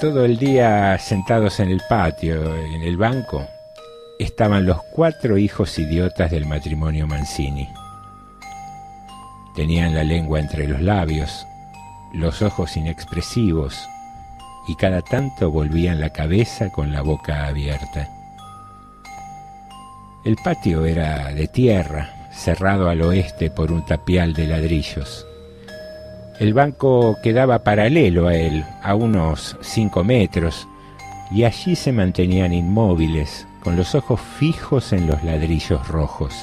Todo el día sentados en el patio, en el banco, estaban los cuatro hijos idiotas del matrimonio Mancini. Tenían la lengua entre los labios, los ojos inexpresivos y cada tanto volvían la cabeza con la boca abierta. El patio era de tierra, cerrado al oeste por un tapial de ladrillos. El banco quedaba paralelo a él, a unos cinco metros, y allí se mantenían inmóviles, con los ojos fijos en los ladrillos rojos.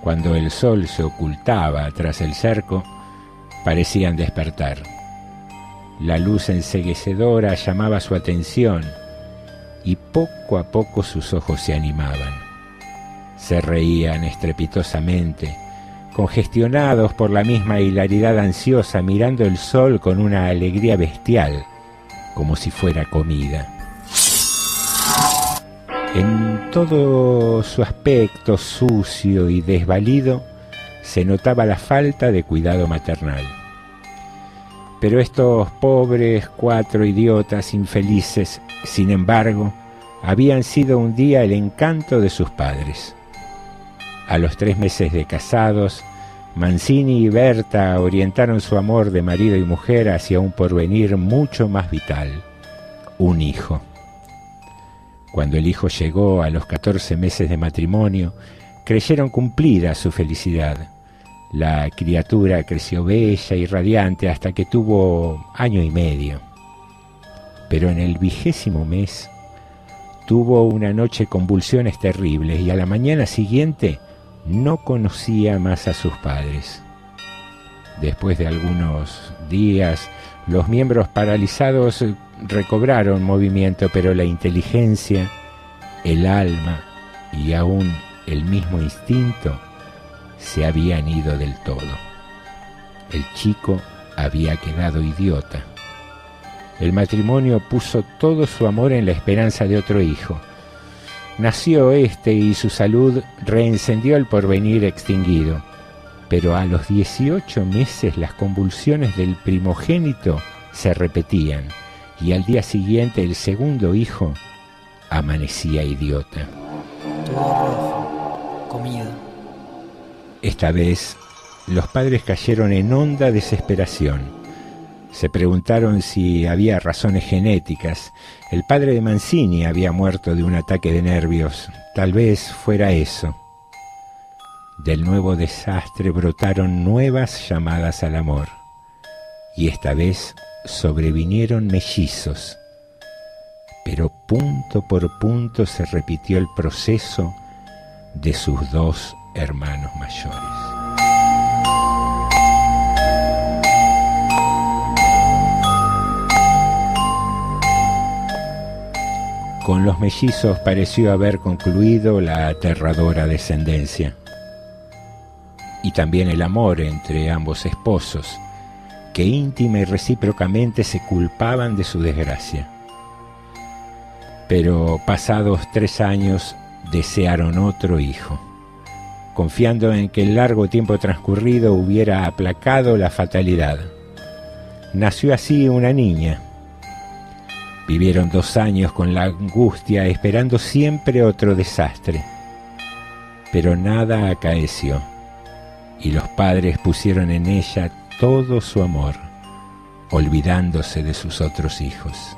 Cuando el sol se ocultaba tras el cerco, parecían despertar. La luz enseguecedora llamaba su atención y poco a poco sus ojos se animaban. Se reían estrepitosamente, congestionados por la misma hilaridad ansiosa, mirando el sol con una alegría bestial, como si fuera comida. En todo su aspecto sucio y desvalido se notaba la falta de cuidado maternal. Pero estos pobres cuatro idiotas infelices, sin embargo, habían sido un día el encanto de sus padres. A los tres meses de casados, Mancini y Berta orientaron su amor de marido y mujer hacia un porvenir mucho más vital, un hijo. Cuando el hijo llegó a los 14 meses de matrimonio, creyeron cumplida su felicidad. La criatura creció bella y radiante hasta que tuvo año y medio. Pero en el vigésimo mes tuvo una noche convulsiones terribles y a la mañana siguiente no conocía más a sus padres. Después de algunos días, los miembros paralizados recobraron movimiento, pero la inteligencia, el alma y aún el mismo instinto se habían ido del todo. El chico había quedado idiota. El matrimonio puso todo su amor en la esperanza de otro hijo. Nació este y su salud reencendió el porvenir extinguido, pero a los 18 meses las convulsiones del primogénito se repetían y al día siguiente el segundo hijo amanecía idiota. Todo comida. Esta vez los padres cayeron en honda desesperación. Se preguntaron si había razones genéticas. El padre de Mancini había muerto de un ataque de nervios. Tal vez fuera eso. Del nuevo desastre brotaron nuevas llamadas al amor. Y esta vez sobrevinieron mellizos, pero punto por punto se repitió el proceso de sus dos hermanos mayores. Con los mellizos pareció haber concluido la aterradora descendencia y también el amor entre ambos esposos, que íntima y recíprocamente se culpaban de su desgracia. Pero pasados tres años desearon otro hijo, confiando en que el largo tiempo transcurrido hubiera aplacado la fatalidad. Nació así una niña. Vivieron dos años con la angustia esperando siempre otro desastre. Pero nada acaeció y los padres pusieron en ella todo su amor, olvidándose de sus otros hijos.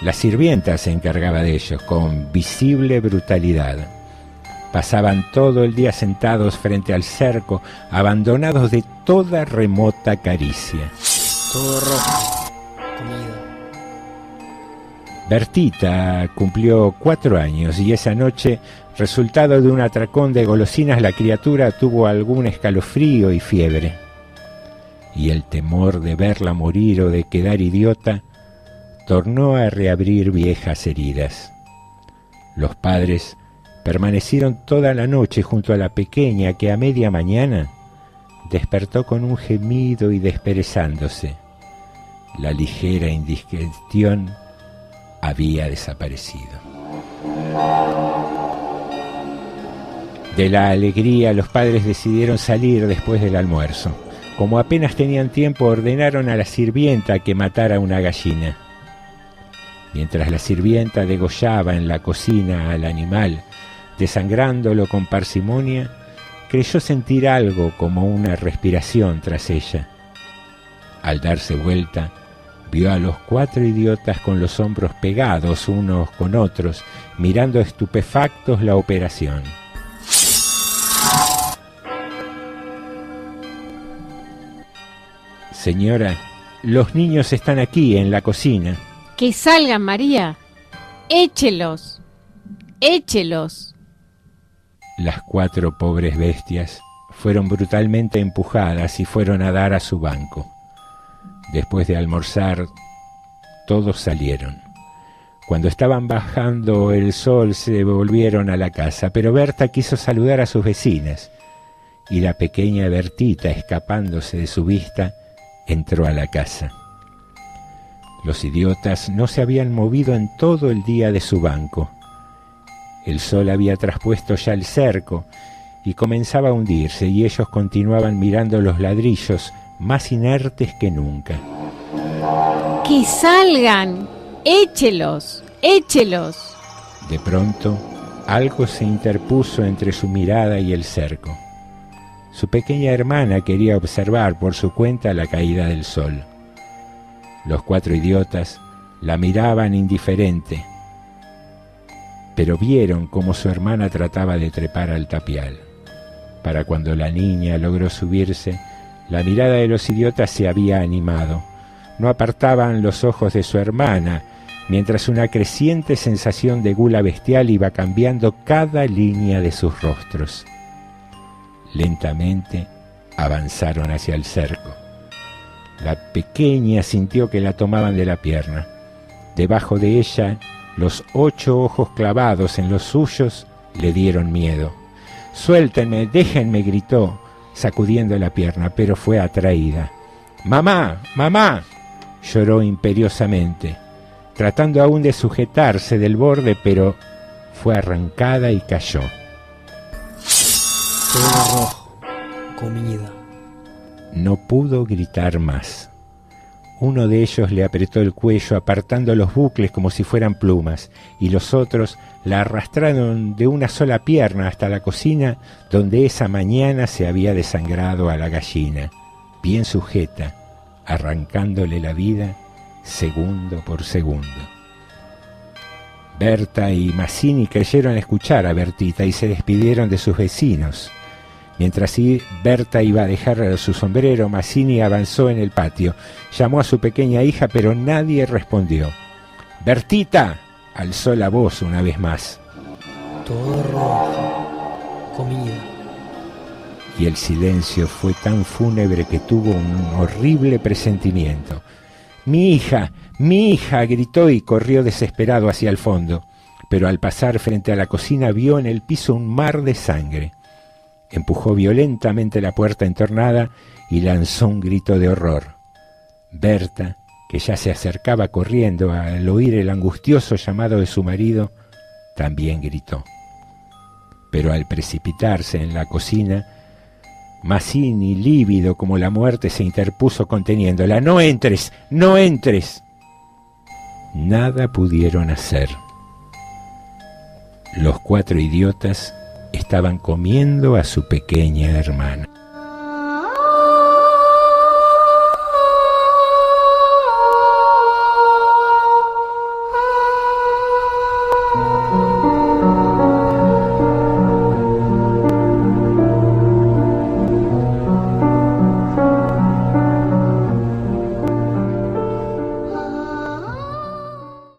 La sirvienta se encargaba de ellos con visible brutalidad. Pasaban todo el día sentados frente al cerco, abandonados de toda remota caricia. Bertita cumplió cuatro años y esa noche, resultado de un atracón de golosinas, la criatura tuvo algún escalofrío y fiebre y el temor de verla morir o de quedar idiota tornó a reabrir viejas heridas. Los padres permanecieron toda la noche junto a la pequeña que a media mañana despertó con un gemido y desperezándose. La ligera indigestión había desaparecido. De la alegría los padres decidieron salir después del almuerzo. Como apenas tenían tiempo, ordenaron a la sirvienta que matara una gallina. Mientras la sirvienta degollaba en la cocina al animal, desangrándolo con parsimonia, creyó sentir algo como una respiración tras ella. Al darse vuelta, vio a los cuatro idiotas con los hombros pegados unos con otros, mirando estupefactos la operación. Señora, los niños están aquí en la cocina. Que salgan, María. Échelos. Échelos. Las cuatro pobres bestias fueron brutalmente empujadas y fueron a dar a su banco. Después de almorzar, todos salieron. Cuando estaban bajando el sol se volvieron a la casa, pero Berta quiso saludar a sus vecinas y la pequeña Bertita, escapándose de su vista, entró a la casa. Los idiotas no se habían movido en todo el día de su banco. El sol había traspuesto ya el cerco y comenzaba a hundirse y ellos continuaban mirando los ladrillos más inertes que nunca. ¡Que salgan! ¡Échelos! ¡Échelos! De pronto, algo se interpuso entre su mirada y el cerco. Su pequeña hermana quería observar por su cuenta la caída del sol. Los cuatro idiotas la miraban indiferente, pero vieron cómo su hermana trataba de trepar al tapial. Para cuando la niña logró subirse, la mirada de los idiotas se había animado. No apartaban los ojos de su hermana, mientras una creciente sensación de gula bestial iba cambiando cada línea de sus rostros. Lentamente avanzaron hacia el cerco. La pequeña sintió que la tomaban de la pierna. Debajo de ella, los ocho ojos clavados en los suyos le dieron miedo. Suéltenme, déjenme, gritó, sacudiendo la pierna, pero fue atraída. Mamá, mamá, lloró imperiosamente, tratando aún de sujetarse del borde, pero fue arrancada y cayó rojo. Comida. No pudo gritar más. Uno de ellos le apretó el cuello apartando los bucles como si fueran plumas, y los otros la arrastraron de una sola pierna hasta la cocina donde esa mañana se había desangrado a la gallina, bien sujeta, arrancándole la vida segundo por segundo. Berta y Massini creyeron escuchar a Bertita y se despidieron de sus vecinos. Mientras Berta iba a dejar su sombrero, Massini avanzó en el patio. Llamó a su pequeña hija, pero nadie respondió. Bertita alzó la voz una vez más. Todo rojo. Comida. Y el silencio fue tan fúnebre que tuvo un horrible presentimiento. Mi hija, mi hija, gritó y corrió desesperado hacia el fondo, pero al pasar frente a la cocina vio en el piso un mar de sangre. Empujó violentamente la puerta entornada y lanzó un grito de horror. Berta, que ya se acercaba corriendo al oír el angustioso llamado de su marido, también gritó. Pero al precipitarse en la cocina, Massini, lívido como la muerte, se interpuso conteniéndola. No entres, no entres nada pudieron hacer. Los cuatro idiotas estaban comiendo a su pequeña hermana.